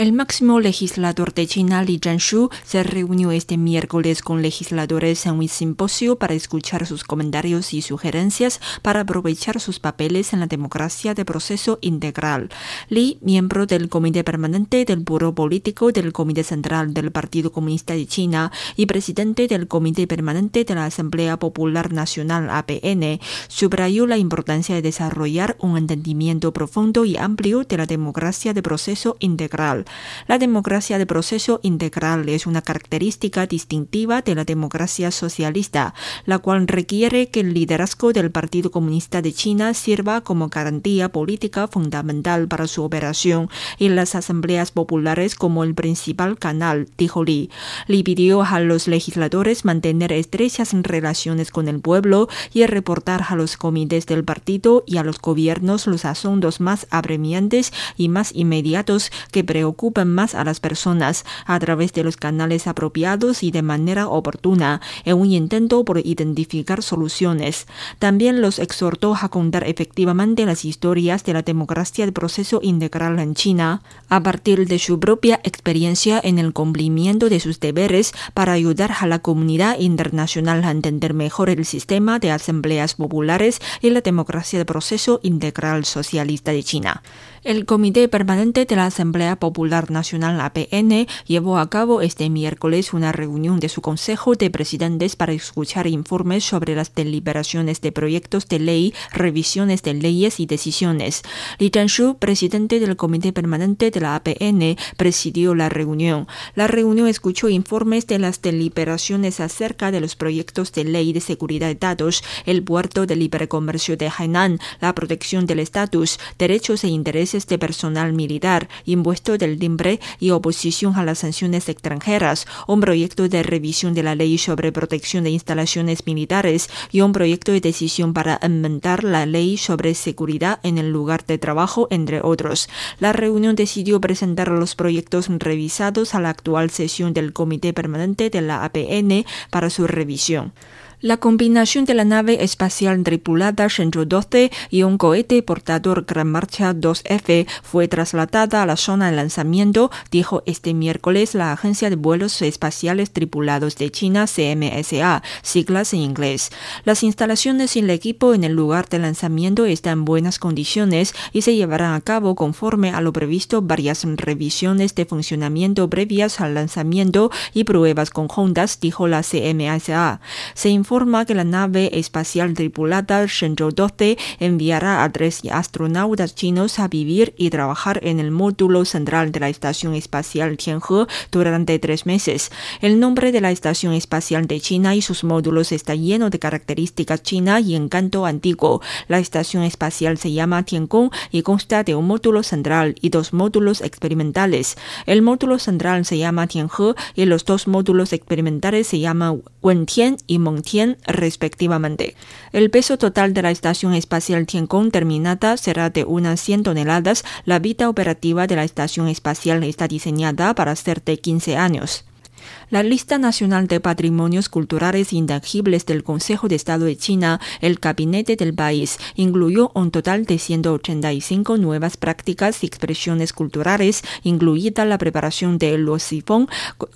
El máximo legislador de China, Li Zhanshu, se reunió este miércoles con legisladores en un simposio para escuchar sus comentarios y sugerencias para aprovechar sus papeles en la democracia de proceso integral. Li, miembro del Comité Permanente del Buró Político del Comité Central del Partido Comunista de China y presidente del Comité Permanente de la Asamblea Popular Nacional APN, subrayó la importancia de desarrollar un entendimiento profundo y amplio de la democracia de proceso integral. La democracia de proceso integral es una característica distintiva de la democracia socialista, la cual requiere que el liderazgo del Partido Comunista de China sirva como garantía política fundamental para su operación y las asambleas populares como el principal canal, dijo Li. Li pidió a los legisladores mantener estrechas relaciones con el pueblo y reportar a los comités del partido y a los gobiernos los asuntos más apremiantes y más inmediatos que preocupan más a las personas a través de los canales apropiados y de manera oportuna en un intento por identificar soluciones. También los exhortó a contar efectivamente las historias de la democracia de proceso integral en China a partir de su propia experiencia en el cumplimiento de sus deberes para ayudar a la comunidad internacional a entender mejor el sistema de asambleas populares y la democracia de proceso integral socialista de China. El Comité Permanente de la Asamblea Popular Nacional APN llevó a cabo este miércoles una reunión de su Consejo de Presidentes para escuchar informes sobre las deliberaciones de proyectos de ley, revisiones de leyes y decisiones. Li Zhanshu, presidente del Comité Permanente de la APN, presidió la reunión. La reunión escuchó informes de las deliberaciones acerca de los proyectos de ley de seguridad de datos, el puerto de libre comercio de Hainan, la protección del estatus, derechos e intereses de personal militar, impuesto del timbre y oposición a las sanciones extranjeras, un proyecto de revisión de la ley sobre protección de instalaciones militares y un proyecto de decisión para enmendar la ley sobre seguridad en el lugar de trabajo, entre otros. La reunión decidió presentar los proyectos revisados a la actual sesión del Comité Permanente de la APN para su revisión. La combinación de la nave espacial tripulada Shenzhou 12 y un cohete portador Gran Marcha 2F fue trasladada a la zona de lanzamiento, dijo este miércoles la Agencia de Vuelos Espaciales Tripulados de China, CMSA, siglas en inglés. Las instalaciones y el equipo en el lugar de lanzamiento están en buenas condiciones y se llevarán a cabo conforme a lo previsto varias revisiones de funcionamiento previas al lanzamiento y pruebas conjuntas, dijo la CMSA. Informa que la nave espacial tripulada Shenzhou 12 enviará a tres astronautas chinos a vivir y trabajar en el módulo central de la Estación Espacial Tianhe durante tres meses. El nombre de la Estación Espacial de China y sus módulos está lleno de características chinas y encanto antiguo. La Estación Espacial se llama Tiangong y consta de un módulo central y dos módulos experimentales. El módulo central se llama Tianhe y los dos módulos experimentales se llaman Wentian y Mengtian respectivamente. El peso total de la Estación Espacial Tiangong terminada será de unas 100 toneladas. La vida operativa de la Estación Espacial está diseñada para ser de 15 años. La lista nacional de patrimonios culturales intangibles del Consejo de Estado de China, el gabinete del país, incluyó un total de 185 nuevas prácticas y expresiones culturales, incluida la preparación del luosifón,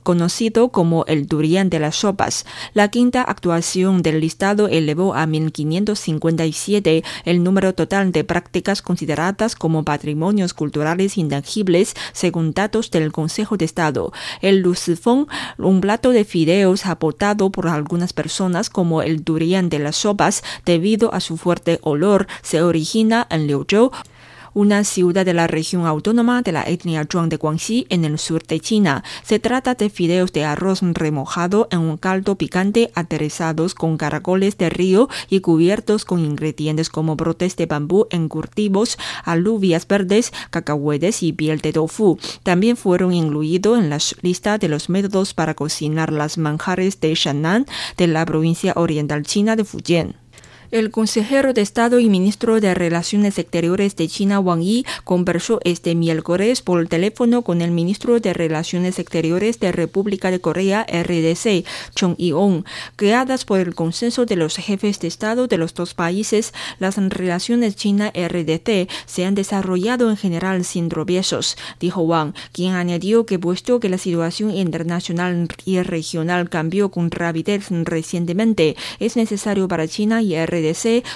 conocido como el durian de las sopas. La quinta actuación del listado elevó a 1557 el número total de prácticas consideradas como patrimonios culturales intangibles, según datos del Consejo de Estado. El lucifón un plato de fideos aportado por algunas personas como el durian de las sopas debido a su fuerte olor se origina en Liuzhou una ciudad de la región autónoma de la etnia Zhuang de Guangxi en el sur de China. Se trata de fideos de arroz remojado en un caldo picante aderezados con caracoles de río y cubiertos con ingredientes como brotes de bambú encurtivos, alubias verdes, cacahuetes y piel de tofu. También fueron incluidos en la lista de los métodos para cocinar las manjares de Shannan de la provincia oriental china de Fujian. El consejero de Estado y ministro de Relaciones Exteriores de China, Wang Yi, conversó este miércoles por teléfono con el ministro de Relaciones Exteriores de República de Corea, RDC, Chung I-on. Creadas por el consenso de los jefes de Estado de los dos países, las relaciones China-RDC se han desarrollado en general sin tropiezos, dijo Wang, quien añadió que puesto que la situación internacional y regional cambió con rapidez recientemente, es necesario para China y RDC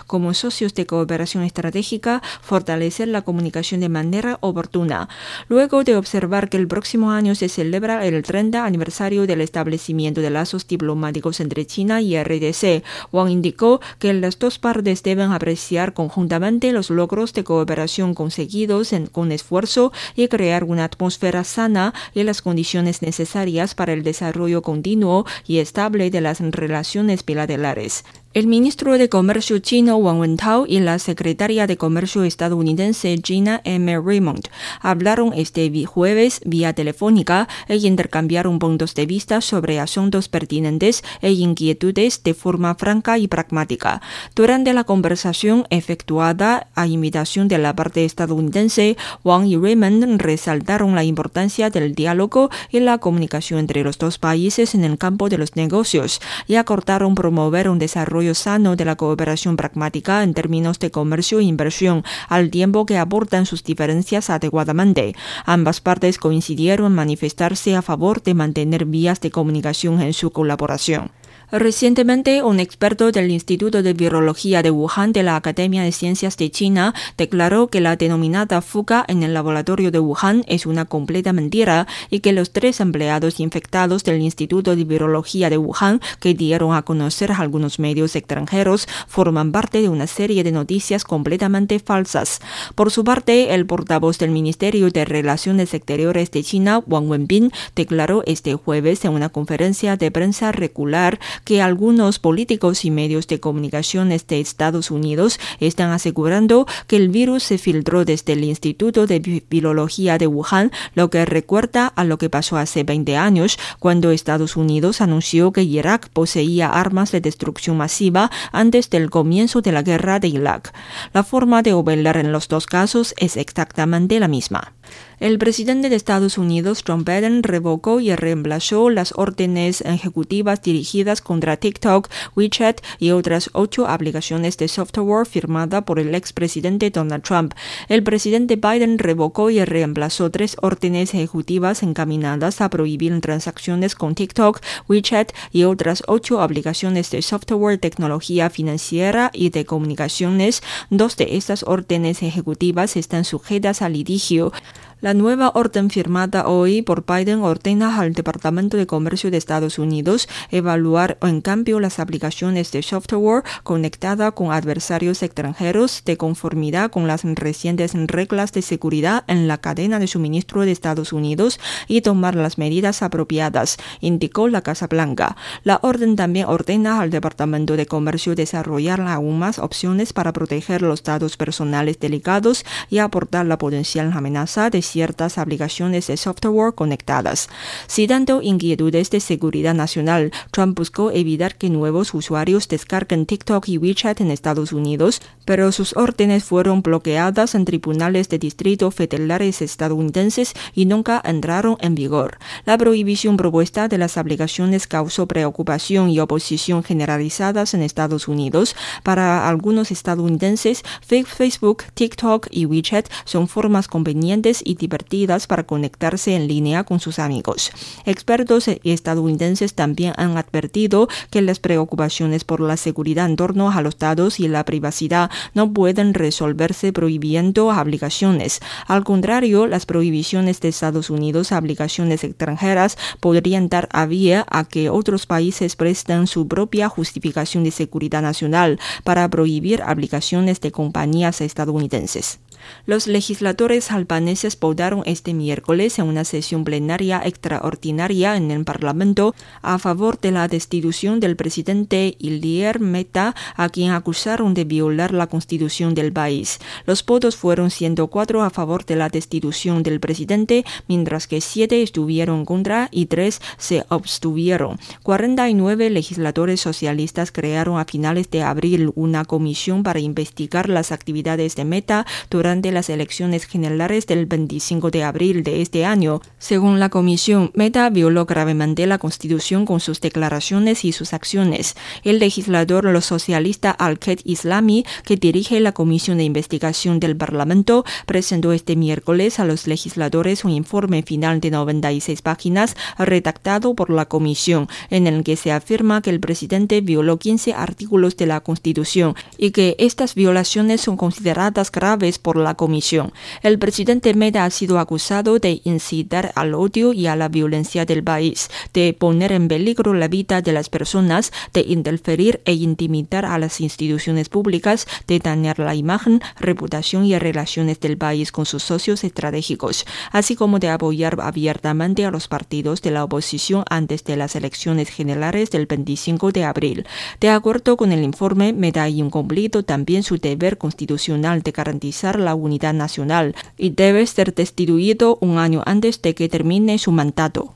como socios de cooperación estratégica fortalecer la comunicación de manera oportuna. Luego de observar que el próximo año se celebra el 30 aniversario del establecimiento de lazos diplomáticos entre China y RDC, Wang indicó que las dos partes deben apreciar conjuntamente los logros de cooperación conseguidos con esfuerzo y crear una atmósfera sana y las condiciones necesarias para el desarrollo continuo y estable de las relaciones bilaterales. El ministro de Comercio chino Wang Wentao y la secretaria de Comercio estadounidense Gina M. Raymond hablaron este jueves vía telefónica e intercambiaron puntos de vista sobre asuntos pertinentes e inquietudes de forma franca y pragmática. Durante la conversación efectuada a invitación de la parte estadounidense, Wang y Raymond resaltaron la importancia del diálogo y la comunicación entre los dos países en el campo de los negocios y acordaron promover un desarrollo sano de la cooperación pragmática en términos de comercio e inversión, al tiempo que abordan sus diferencias adecuadamente. Ambas partes coincidieron en manifestarse a favor de mantener vías de comunicación en su colaboración. Recientemente, un experto del Instituto de Virología de Wuhan de la Academia de Ciencias de China declaró que la denominada fuga en el laboratorio de Wuhan es una completa mentira y que los tres empleados infectados del Instituto de Virología de Wuhan que dieron a conocer algunos medios extranjeros forman parte de una serie de noticias completamente falsas. Por su parte, el portavoz del Ministerio de Relaciones Exteriores de China, Wang Wenbin, declaró este jueves en una conferencia de prensa regular que algunos políticos y medios de comunicación de Estados Unidos están asegurando que el virus se filtró desde el Instituto de Virología de Wuhan, lo que recuerda a lo que pasó hace 20 años, cuando Estados Unidos anunció que Irak poseía armas de destrucción masiva antes del comienzo de la guerra de Irak. La forma de operar en los dos casos es exactamente la misma. El presidente de Estados Unidos, John Biden, revocó y reemplazó las órdenes ejecutivas dirigidas contra TikTok, WeChat y otras ocho aplicaciones de software firmada por el expresidente Donald Trump. El presidente Biden revocó y reemplazó tres órdenes ejecutivas encaminadas a prohibir transacciones con TikTok, WeChat y otras ocho aplicaciones de software, tecnología financiera y de comunicaciones. Dos de estas órdenes ejecutivas están sujetas a litigio. La nueva orden firmada hoy por Biden ordena al Departamento de Comercio de Estados Unidos evaluar en cambio las aplicaciones de software conectada con adversarios extranjeros de conformidad con las recientes reglas de seguridad en la cadena de suministro de Estados Unidos y tomar las medidas apropiadas, indicó la Casa Blanca. La orden también ordena al Departamento de Comercio desarrollar aún más opciones para proteger los datos personales delicados y aportar la potencial amenaza de ciertas aplicaciones de software conectadas. Citando inquietudes de seguridad nacional, Trump buscó evitar que nuevos usuarios descarguen TikTok y WeChat en Estados Unidos, pero sus órdenes fueron bloqueadas en tribunales de distrito federales estadounidenses y nunca entraron en vigor. La prohibición propuesta de las aplicaciones causó preocupación y oposición generalizadas en Estados Unidos. Para algunos estadounidenses, Facebook, TikTok y WeChat son formas convenientes y divertidas para conectarse en línea con sus amigos. Expertos estadounidenses también han advertido que las preocupaciones por la seguridad en torno a los datos y la privacidad no pueden resolverse prohibiendo aplicaciones. Al contrario, las prohibiciones de Estados Unidos a aplicaciones extranjeras podrían dar a vía a que otros países presten su propia justificación de seguridad nacional para prohibir aplicaciones de compañías estadounidenses. Los legisladores albaneses votaron este miércoles en una sesión plenaria extraordinaria en el Parlamento a favor de la destitución del presidente Ilir Meta, a quien acusaron de violar la constitución del país. Los votos fueron 104 a favor de la destitución del presidente, mientras que 7 estuvieron contra y 3 se abstuvieron. 49 legisladores socialistas crearon a finales de abril una comisión para investigar las actividades de Meta durante las elecciones generales del 25 de abril de este año. Según la comisión, Meta violó gravemente la constitución con sus declaraciones y sus acciones. El legislador lo socialista Al-Khed Islami, que dirige la comisión de investigación del Parlamento, presentó este miércoles a los legisladores un informe final de 96 páginas redactado por la comisión, en el que se afirma que el presidente violó 15 artículos de la Constitución y que estas violaciones son consideradas graves por la comisión. El presidente Meta ha sido acusado de incitar al odio y a la violencia del país, de poner en peligro la vida de las personas, de interferir e intimidar a las instituciones públicas, de dañar la imagen, reputación y relaciones del país con sus socios estratégicos, así como de apoyar abiertamente a los partidos de la oposición antes de las elecciones generales del 25 de abril. De acuerdo con el informe, Meta ha incumplido también su deber constitucional de garantizar la unidad nacional y debe ser destituido un año antes de que termine su mandato.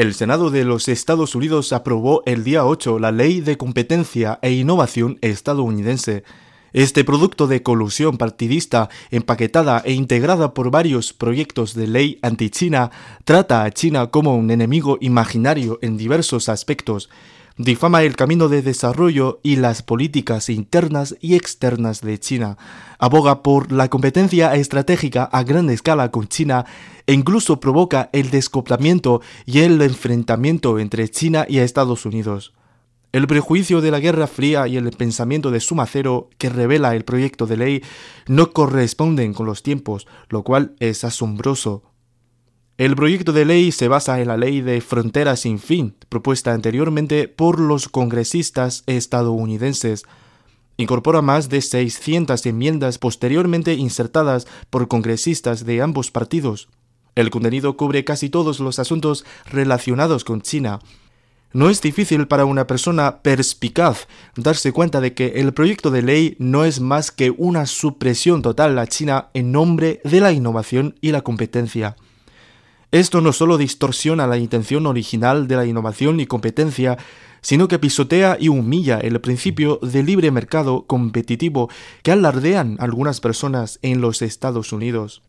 El Senado de los Estados Unidos aprobó el día 8 la Ley de Competencia e Innovación estadounidense. Este producto de colusión partidista, empaquetada e integrada por varios proyectos de ley anti-China, trata a China como un enemigo imaginario en diversos aspectos difama el camino de desarrollo y las políticas internas y externas de China, aboga por la competencia estratégica a gran escala con China e incluso provoca el descoplamiento y el enfrentamiento entre China y Estados Unidos. El prejuicio de la Guerra Fría y el pensamiento de Sumacero que revela el proyecto de ley no corresponden con los tiempos, lo cual es asombroso. El proyecto de ley se basa en la Ley de Fronteras sin Fin, propuesta anteriormente por los congresistas estadounidenses. Incorpora más de 600 enmiendas posteriormente insertadas por congresistas de ambos partidos. El contenido cubre casi todos los asuntos relacionados con China. No es difícil para una persona perspicaz darse cuenta de que el proyecto de ley no es más que una supresión total a China en nombre de la innovación y la competencia. Esto no solo distorsiona la intención original de la innovación y competencia, sino que pisotea y humilla el principio de libre mercado competitivo que alardean algunas personas en los Estados Unidos.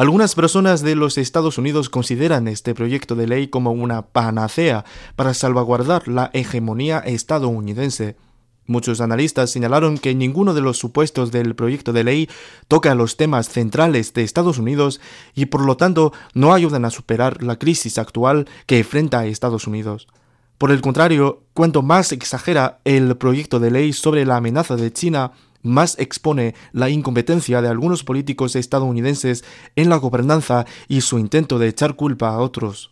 Algunas personas de los Estados Unidos consideran este proyecto de ley como una panacea para salvaguardar la hegemonía estadounidense. Muchos analistas señalaron que ninguno de los supuestos del proyecto de ley toca los temas centrales de Estados Unidos y por lo tanto no ayudan a superar la crisis actual que enfrenta Estados Unidos. Por el contrario, cuanto más exagera el proyecto de ley sobre la amenaza de China, más expone la incompetencia de algunos políticos estadounidenses en la gobernanza y su intento de echar culpa a otros.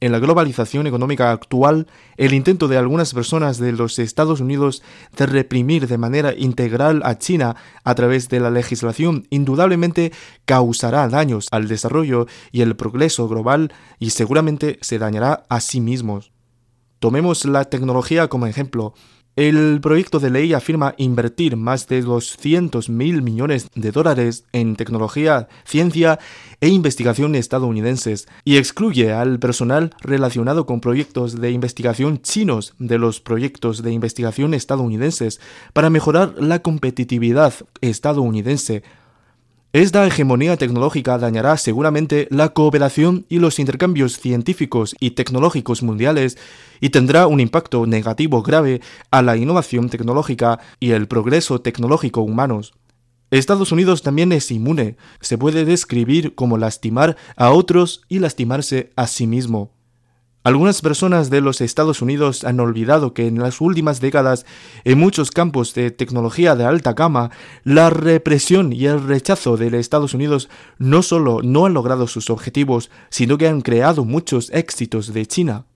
En la globalización económica actual, el intento de algunas personas de los Estados Unidos de reprimir de manera integral a China a través de la legislación indudablemente causará daños al desarrollo y el progreso global y seguramente se dañará a sí mismos. Tomemos la tecnología como ejemplo. El proyecto de ley afirma invertir más de 200 mil millones de dólares en tecnología, ciencia e investigación estadounidenses y excluye al personal relacionado con proyectos de investigación chinos de los proyectos de investigación estadounidenses para mejorar la competitividad estadounidense esta hegemonía tecnológica dañará seguramente la cooperación y los intercambios científicos y tecnológicos mundiales y tendrá un impacto negativo grave a la innovación tecnológica y el progreso tecnológico humanos. Estados Unidos también es inmune, se puede describir como lastimar a otros y lastimarse a sí mismo. Algunas personas de los Estados Unidos han olvidado que en las últimas décadas, en muchos campos de tecnología de alta gama, la represión y el rechazo de los Estados Unidos no solo no han logrado sus objetivos, sino que han creado muchos éxitos de China.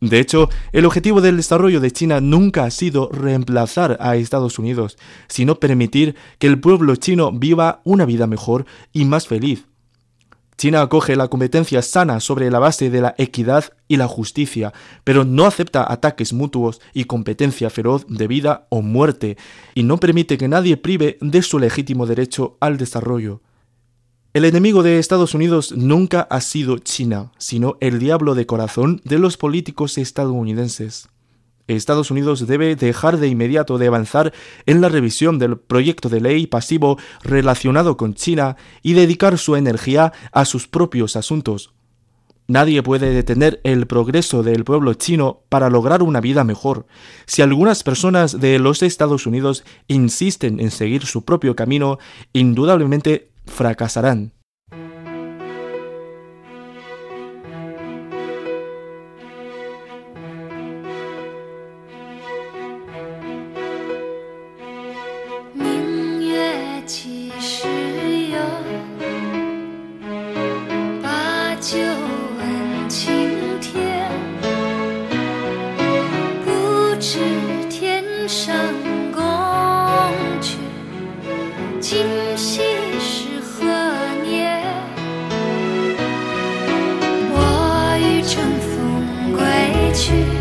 De hecho, el objetivo del desarrollo de China nunca ha sido reemplazar a Estados Unidos, sino permitir que el pueblo chino viva una vida mejor y más feliz. China acoge la competencia sana sobre la base de la equidad y la justicia, pero no acepta ataques mutuos y competencia feroz de vida o muerte, y no permite que nadie prive de su legítimo derecho al desarrollo. El enemigo de Estados Unidos nunca ha sido China, sino el diablo de corazón de los políticos estadounidenses. Estados Unidos debe dejar de inmediato de avanzar en la revisión del proyecto de ley pasivo relacionado con China y dedicar su energía a sus propios asuntos. Nadie puede detener el progreso del pueblo chino para lograr una vida mejor. Si algunas personas de los Estados Unidos insisten en seguir su propio camino, indudablemente fracasarán. 去。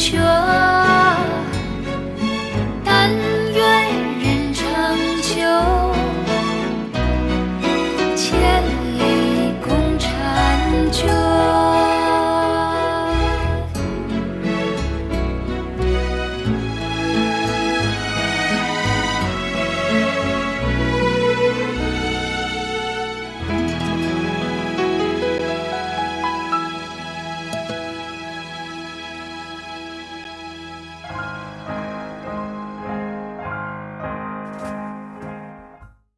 却